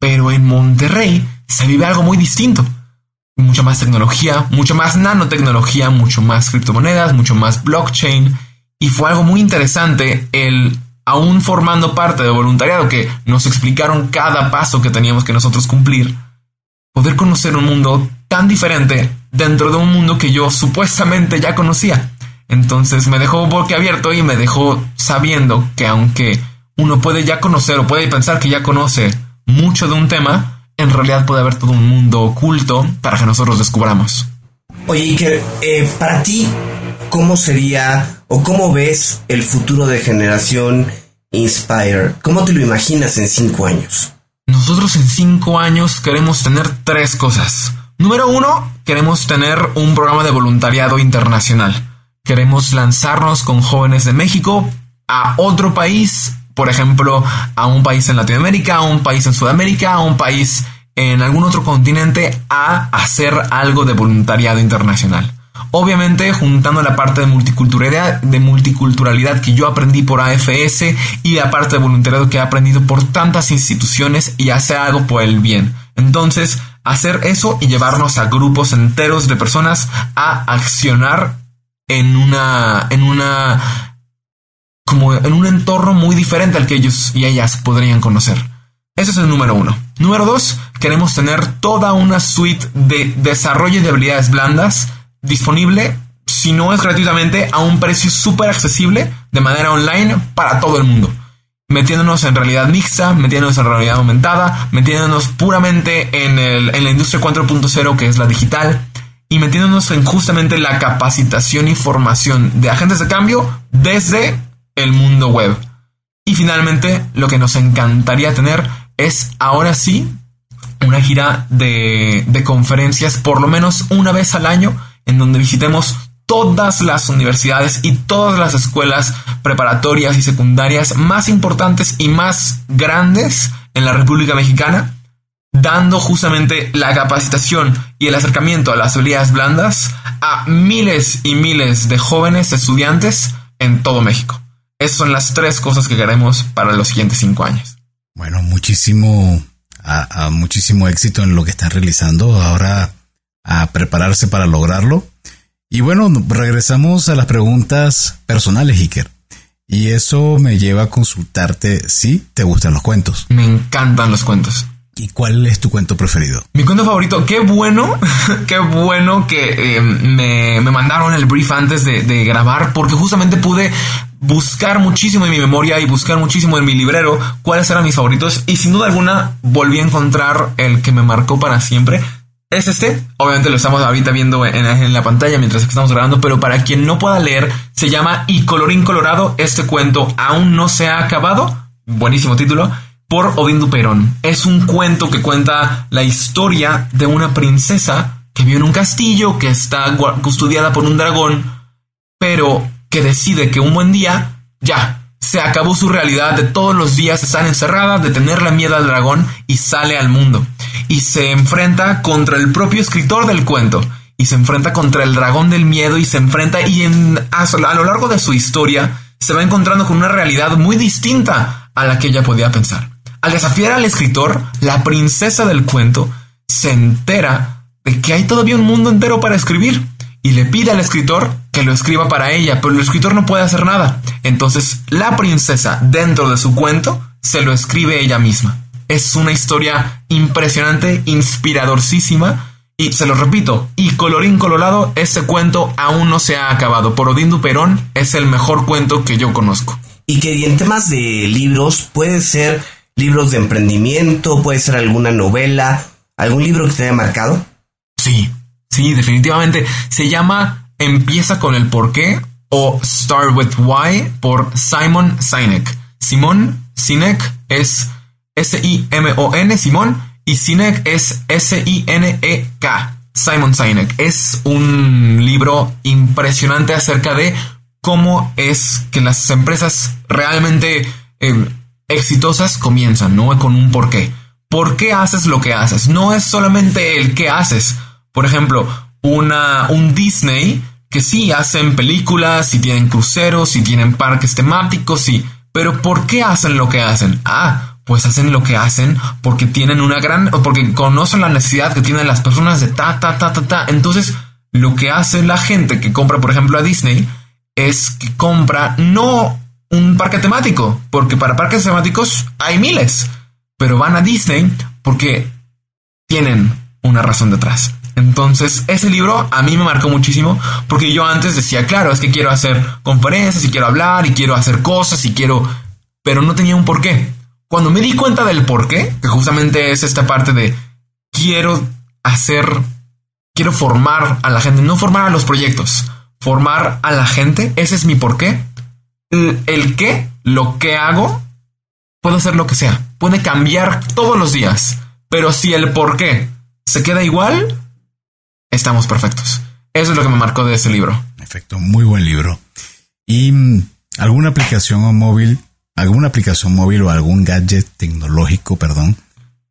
Pero en Monterrey se vive algo muy distinto. Mucha más tecnología, mucho más nanotecnología, mucho más criptomonedas, mucho más blockchain. Y fue algo muy interesante el aún formando parte de voluntariado que nos explicaron cada paso que teníamos que nosotros cumplir, poder conocer un mundo tan diferente dentro de un mundo que yo supuestamente ya conocía. Entonces me dejó abierto y me dejó sabiendo que aunque uno puede ya conocer o puede pensar que ya conoce mucho de un tema, en realidad puede haber todo un mundo oculto para que nosotros descubramos. Oye, Iker, eh, para ti, ¿cómo sería o cómo ves el futuro de generación Inspire? ¿Cómo te lo imaginas en cinco años? Nosotros en cinco años queremos tener tres cosas. Número uno, queremos tener un programa de voluntariado internacional. Queremos lanzarnos con jóvenes de México a otro país, por ejemplo, a un país en Latinoamérica, a un país en Sudamérica, a un país en algún otro continente, a hacer algo de voluntariado internacional. Obviamente juntando la parte de multiculturalidad, de multiculturalidad que yo aprendí por AFS y la parte de voluntariado que he aprendido por tantas instituciones y hacer algo por el bien. Entonces, hacer eso y llevarnos a grupos enteros de personas a accionar en una, en una, como en un entorno muy diferente al que ellos y ellas podrían conocer. Ese es el número uno. Número dos, queremos tener toda una suite de desarrollo de habilidades blandas disponible, si no es gratuitamente, a un precio súper accesible de manera online para todo el mundo. Metiéndonos en realidad mixta, metiéndonos en realidad aumentada, metiéndonos puramente en, el, en la industria 4.0 que es la digital y metiéndonos en justamente la capacitación y formación de agentes de cambio desde el mundo web. Y finalmente, lo que nos encantaría tener es ahora sí una gira de, de conferencias por lo menos una vez al año en donde visitemos todas las universidades y todas las escuelas preparatorias y secundarias más importantes y más grandes en la República Mexicana, dando justamente la capacitación y el acercamiento a las habilidades blandas a miles y miles de jóvenes estudiantes en todo México. Esas son las tres cosas que queremos para los siguientes cinco años. Bueno, muchísimo, a, muchísimo éxito en lo que están realizando. Ahora a prepararse para lograrlo. Y bueno, regresamos a las preguntas personales, Iker. Y eso me lleva a consultarte si te gustan los cuentos. Me encantan los cuentos. ¿Y cuál es tu cuento preferido? Mi cuento favorito, qué bueno, qué bueno que eh, me, mandaron el brief antes de, de, grabar, porque justamente pude buscar muchísimo en mi memoria y buscar muchísimo en mi librero cuáles eran mis favoritos. Y sin duda alguna volví a encontrar el que me marcó para siempre es este. Obviamente lo estamos ahorita viendo en, la pantalla mientras estamos grabando, pero para quien no pueda leer, se llama Y colorín colorado, este cuento aún no se ha acabado. Buenísimo título. Por Odín Duperón. Es un cuento que cuenta la historia de una princesa que vive en un castillo, que está custodiada por un dragón, pero que decide que un buen día, ya, se acabó su realidad de todos los días estar encerrada, de tenerle miedo al dragón y sale al mundo. Y se enfrenta contra el propio escritor del cuento. Y se enfrenta contra el dragón del miedo y se enfrenta y a, a lo largo de su historia se va encontrando con una realidad muy distinta a la que ella podía pensar. Al desafiar al escritor, la princesa del cuento se entera de que hay todavía un mundo entero para escribir y le pide al escritor que lo escriba para ella, pero el escritor no puede hacer nada. Entonces la princesa, dentro de su cuento, se lo escribe ella misma. Es una historia impresionante, inspiradorcísima. Y se lo repito, y colorín colorado, ese cuento aún no se ha acabado. Por Odín Duperón es el mejor cuento que yo conozco. Y que en temas de libros, puede ser libros de emprendimiento, puede ser alguna novela, algún libro que te haya marcado. Sí, sí, definitivamente. Se llama Empieza con el porqué o Start with Why por Simon Sinek. Simon Sinek es S-I-M-O-N, Simón, y Sinek es S-I-N-E-K. Simon Sinek. Es un libro impresionante acerca de cómo es que las empresas realmente eh, exitosas comienzan, ¿no? Con un porqué. ¿Por qué haces lo que haces? No es solamente el qué haces. Por ejemplo, una, un Disney que sí hacen películas, y tienen cruceros, y tienen parques temáticos, y... Pero ¿por qué hacen lo que hacen? Ah, pues hacen lo que hacen porque tienen una gran... porque conocen la necesidad que tienen las personas de ta, ta, ta, ta, ta. Entonces, lo que hace la gente que compra, por ejemplo, a Disney, es que compra no un parque temático, porque para parques temáticos hay miles, pero van a Disney porque tienen una razón detrás. Entonces, ese libro a mí me marcó muchísimo porque yo antes decía, claro, es que quiero hacer conferencias y quiero hablar y quiero hacer cosas y quiero, pero no tenía un porqué. Cuando me di cuenta del porqué, que justamente es esta parte de quiero hacer, quiero formar a la gente, no formar a los proyectos, formar a la gente. Ese es mi porqué. El, el qué, lo que hago, puede ser lo que sea. Puede cambiar todos los días. Pero si el por qué se queda igual, estamos perfectos. Eso es lo que me marcó de ese libro. Perfecto, muy buen libro. ¿Y mm, alguna aplicación o móvil, alguna aplicación móvil o algún gadget tecnológico, perdón,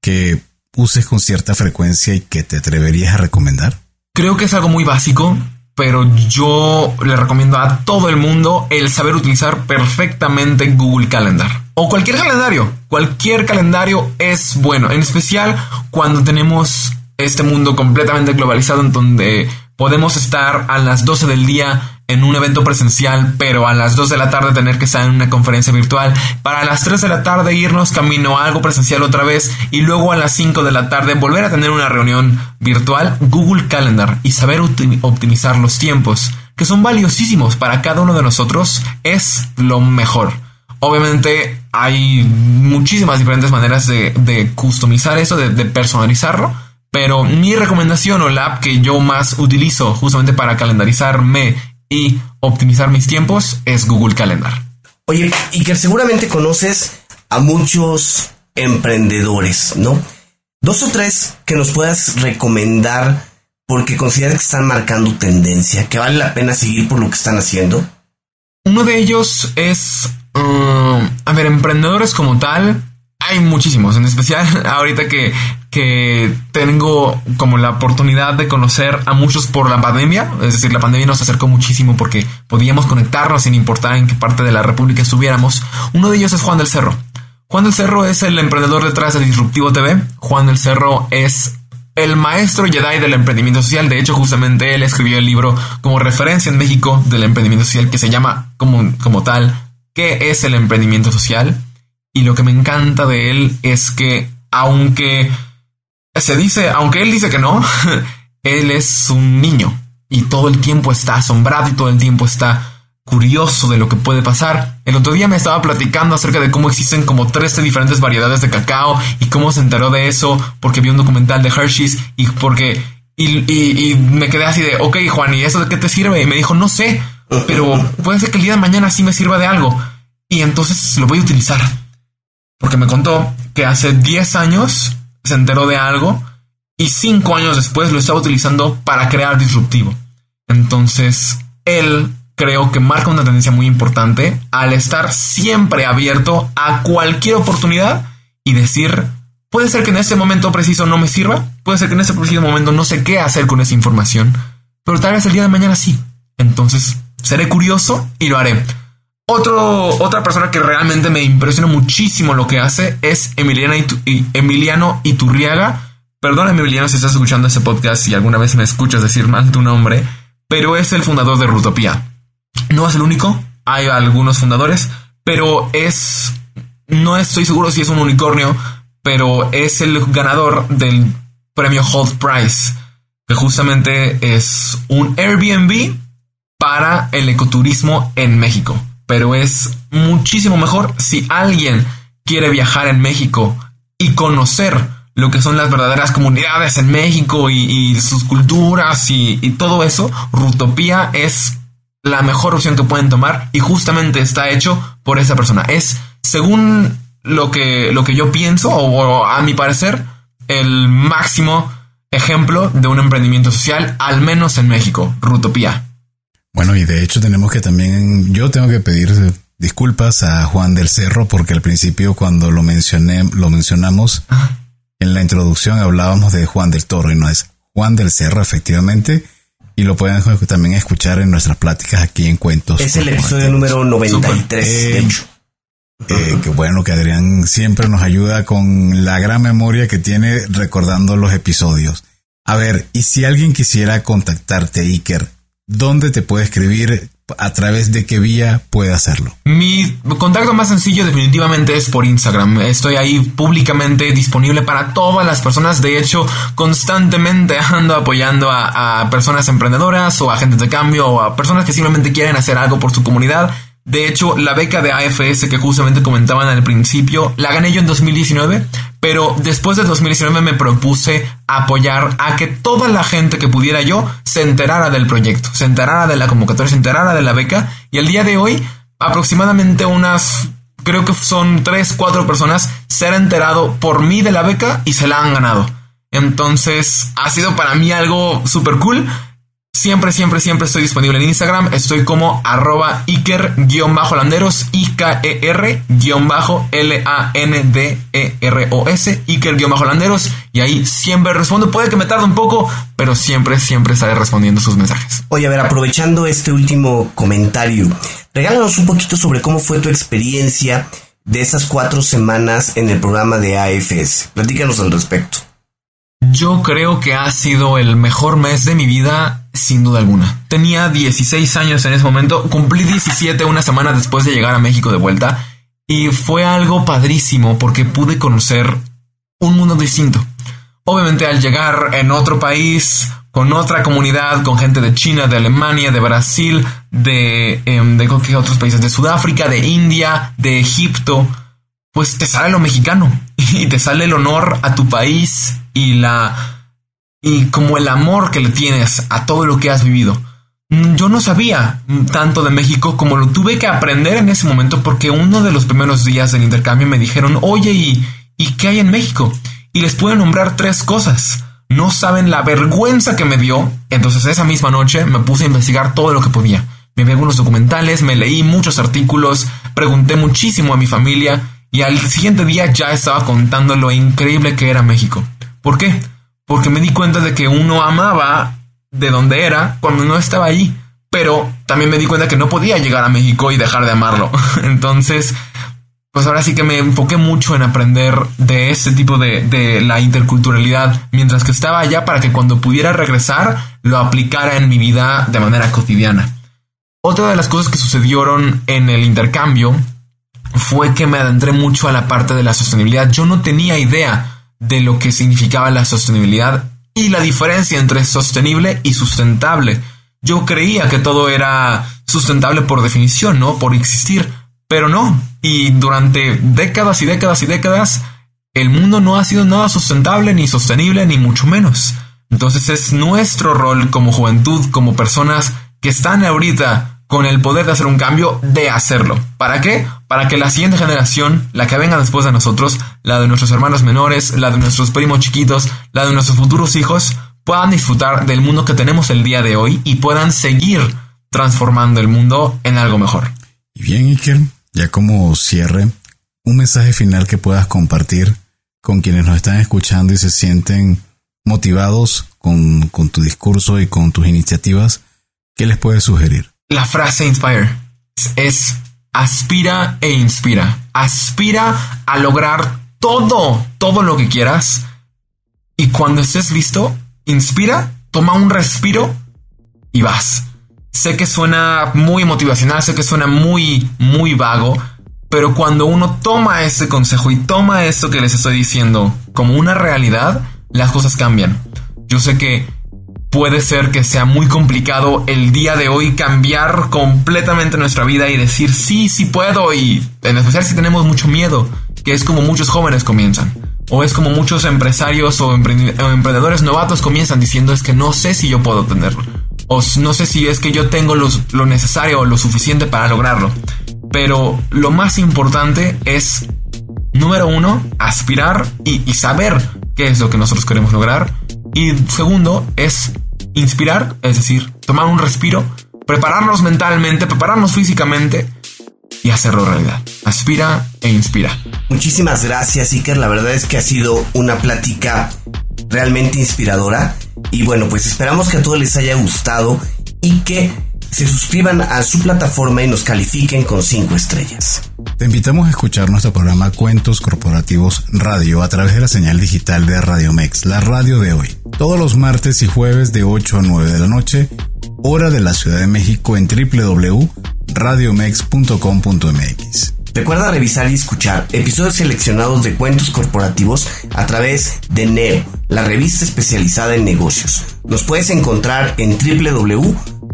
que uses con cierta frecuencia y que te atreverías a recomendar? Creo que es algo muy básico, pero yo le recomiendo a todo el mundo el saber utilizar perfectamente Google Calendar. O cualquier calendario. Cualquier calendario es bueno. En especial cuando tenemos este mundo completamente globalizado en donde podemos estar a las 12 del día en un evento presencial, pero a las 2 de la tarde tener que estar en una conferencia virtual, para las 3 de la tarde irnos camino a algo presencial otra vez y luego a las 5 de la tarde volver a tener una reunión virtual, Google Calendar y saber optimizar los tiempos, que son valiosísimos para cada uno de nosotros, es lo mejor. Obviamente hay muchísimas diferentes maneras de, customizar eso, de, de personalizarlo, pero mi recomendación o la app que yo más utilizo justamente para calendarizarme y optimizar mis tiempos es Google Calendar. Oye, y que seguramente conoces a muchos emprendedores, ¿no? Dos o tres que nos puedas recomendar porque consideras que están marcando tendencia, que vale la pena seguir por lo que están haciendo. Uno de ellos es, uh, a ver, emprendedores como tal, hay muchísimos, en especial ahorita que, que tengo como la oportunidad de conocer a muchos por la pandemia, es decir, la pandemia nos acercó muchísimo porque podíamos conectarnos sin importar en qué parte de la República estuviéramos. Uno de ellos es Juan del Cerro. Juan del Cerro es el emprendedor detrás de Disruptivo TV. Juan del Cerro es el maestro Jedi del emprendimiento social. De hecho, justamente él escribió el libro como referencia en México del emprendimiento social que se llama como, como tal, ¿qué es el emprendimiento social? Y lo que me encanta de él es que, aunque se dice, aunque él dice que no, él es un niño y todo el tiempo está asombrado y todo el tiempo está curioso de lo que puede pasar. El otro día me estaba platicando acerca de cómo existen como 13 diferentes variedades de cacao y cómo se enteró de eso porque vio un documental de Hershey's y porque... Y, y me quedé así de, ok Juan, ¿y eso de qué te sirve? Y me dijo, no sé, pero puede ser que el día de mañana sí me sirva de algo. Y entonces lo voy a utilizar porque me contó que hace 10 años se enteró de algo y 5 años después lo estaba utilizando para crear disruptivo. Entonces, él creo que marca una tendencia muy importante al estar siempre abierto a cualquier oportunidad y decir, puede ser que en este momento preciso no me sirva, puede ser que en este preciso momento no sé qué hacer con esa información, pero tal vez el día de mañana sí. Entonces, seré curioso y lo haré. Otro, otra persona que realmente me impresiona muchísimo lo que hace es Emiliana Emiliano Iturriaga. Perdón, Emiliano, si estás escuchando ese podcast y alguna vez me escuchas decir mal tu nombre, pero es el fundador de Rutopía. No es el único, hay algunos fundadores, pero es. No estoy seguro si es un unicornio, pero es el ganador del premio Hold Prize, que justamente es un Airbnb para el ecoturismo en México pero es muchísimo mejor si alguien quiere viajar en México y conocer lo que son las verdaderas comunidades en México y, sus culturas y, todo eso, Rutopía es la mejor opción que pueden tomar y justamente está hecho por esa persona. Es, según lo que, lo que yo pienso, o a mi parecer, el máximo ejemplo de un emprendimiento social, al menos en México, Rutopía. Bueno, y de hecho tenemos que también, yo tengo que pedir disculpas a Juan del Cerro porque al principio cuando lo mencioné, lo mencionamos en la introducción hablábamos de Juan del Toro y no es Juan del Cerro efectivamente y lo pueden también escuchar en nuestras pláticas aquí en Cuentos. Es el episodio número 93, de hecho. Eh, qué bueno que Adrián siempre nos ayuda con la gran memoria que tiene recordando los episodios. A ver, y si alguien quisiera contactarte, Iker, ¿dónde te puede escribir? ¿A través de qué vía puede hacerlo? Mi contacto más sencillo definitivamente es por Instagram. Estoy ahí públicamente disponible para todas las personas. De hecho, constantemente ando apoyando a, personas emprendedoras o agentes de cambio o a personas que simplemente quieren hacer algo por su comunidad. De hecho, la beca de AFS que justamente comentaban al principio, la gané yo en 2019, pero después de 2019 me propuse apoyar a que toda la gente que pudiera yo se enterara del proyecto, se enterara de la convocatoria, se enterara de la beca. Y el día de hoy, aproximadamente unas, creo que son 3, 4 personas se han enterado por mí de la beca y se la han ganado. Entonces ha sido para mí algo súper cool. Siempre, siempre, siempre estoy disponible en Instagram. Estoy como arroba Iker-Landeros, I-K-E-R-L-A-N-D-E-R-O-S, Iker-Landeros. Y ahí siempre respondo. Puede que me tarde un poco, pero siempre, siempre estaré respondiendo sus mensajes. Oye, a ver, aprovechando este último comentario, regálanos un poquito sobre cómo fue tu experiencia de esas cuatro semanas en el programa de AFS. Platícanos al respecto. Yo creo que ha sido el mejor mes de mi vida, sin duda alguna. Tenía 16 años en ese momento, cumplí 17 una semana después de llegar a México de vuelta, y fue algo padrísimo porque pude conocer un mundo distinto. Obviamente al llegar en otro país, con otra comunidad, con gente de China, de Alemania, de Brasil, de, em, de, otros países, de Sudáfrica, de India, de Egipto, pues te sale lo mexicano y te sale el honor a tu país y la y como el amor que le tienes a todo lo que has vivido. Mm, yo no sabía tanto de México como lo tuve que aprender en ese momento porque uno de los primeros días del intercambio me dijeron, oye, ¿y, ¿y qué hay en México? Y les puedo nombrar tres cosas. No saben la vergüenza que me dio. Entonces esa misma noche me puse a investigar todo lo que podía. Me vi algunos documentales, me leí muchos artículos, pregunté muchísimo a mi familia y al siguiente día ya estaba contando lo increíble que era México. ¿Por qué? Porque me di cuenta de que uno amaba de donde era cuando no estaba ahí. Pero también me di cuenta que no podía llegar a México y dejar de amarlo. Entonces, pues ahora sí que me enfoqué mucho en aprender de ese tipo de, de, la interculturalidad mientras que estaba allá para que cuando pudiera regresar lo aplicara en mi vida de manera cotidiana. Otra de las cosas que sucedieron en el intercambio fue que me adentré mucho a la parte de la sostenibilidad. Yo no tenía idea de lo que significaba la sostenibilidad y la diferencia entre sostenible y sustentable. Yo creía que todo era sustentable por definición, ¿no? Por existir, pero no. Y durante décadas y décadas y décadas, el mundo no ha sido nada sustentable, ni sostenible, ni mucho menos. Entonces es nuestro rol como juventud, como personas que están ahorita con el poder de hacer un cambio, de hacerlo. ¿Para qué? Para que la siguiente generación, la que venga después de nosotros, la de nuestros hermanos menores, la de nuestros primos chiquitos, la de nuestros futuros hijos, puedan disfrutar del mundo que tenemos el día de hoy y puedan seguir transformando el mundo en algo mejor. Y bien, Iker, ya como cierre, un mensaje final que puedas compartir con quienes nos están escuchando y se sienten motivados con, con tu discurso y con tus iniciativas, ¿qué les puedes sugerir? La frase inspire es aspira e inspira. Aspira a lograr todo, todo lo que quieras. Y cuando estés listo, inspira, toma un respiro y vas. Sé que suena muy motivacional, sé que suena muy, muy vago, pero cuando uno toma ese consejo y toma esto que les estoy diciendo como una realidad, las cosas cambian. Yo sé que puede ser que sea muy complicado el día de hoy cambiar completamente nuestra vida y decir sí, sí puedo y en especial si tenemos mucho miedo, que es como muchos jóvenes comienzan. O es como muchos empresarios o, emprendedores novatos comienzan diciendo es que no sé si yo puedo tenerlo. O no sé si es que yo tengo lo necesario o lo suficiente para lograrlo. Pero lo más importante es, número uno, aspirar y, y saber qué es lo que nosotros queremos lograr. Y segundo, es inspirar, es decir, tomar un respiro, prepararnos mentalmente, prepararnos físicamente y hacerlo realidad. Aspira e inspira. Muchísimas gracias, Iker. La verdad es que ha sido una plática realmente inspiradora. Y bueno, pues esperamos que a todos les haya gustado y que se suscriban a su plataforma y nos califiquen con 5 estrellas. Te invitamos a escuchar nuestro programa Cuentos Corporativos Radio a través de la señal digital de Radio Mex, la radio de hoy. Todos los martes y jueves de 8 a 9 de la noche, hora de la Ciudad de México en www.radiomex.com.mx. Recuerda revisar y escuchar episodios seleccionados de cuentos corporativos a través de Neo, la revista especializada en negocios. Nos puedes encontrar en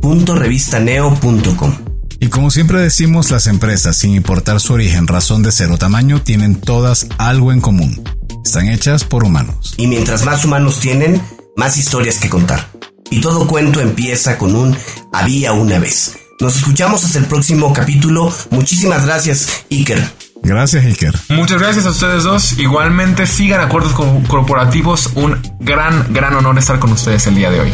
www.revistaneo.com. Y como siempre decimos, las empresas, sin importar su origen, razón de ser o tamaño, tienen todas algo en común. Están hechas por humanos. Y mientras más humanos tienen, más historias que contar. Y todo cuento empieza con un había una vez. Nos escuchamos hasta el próximo capítulo. Muchísimas gracias, Iker. Gracias, Iker. Muchas gracias a ustedes dos. Igualmente sigan acuerdos corporativos. Un gran, gran honor estar con ustedes el día de hoy.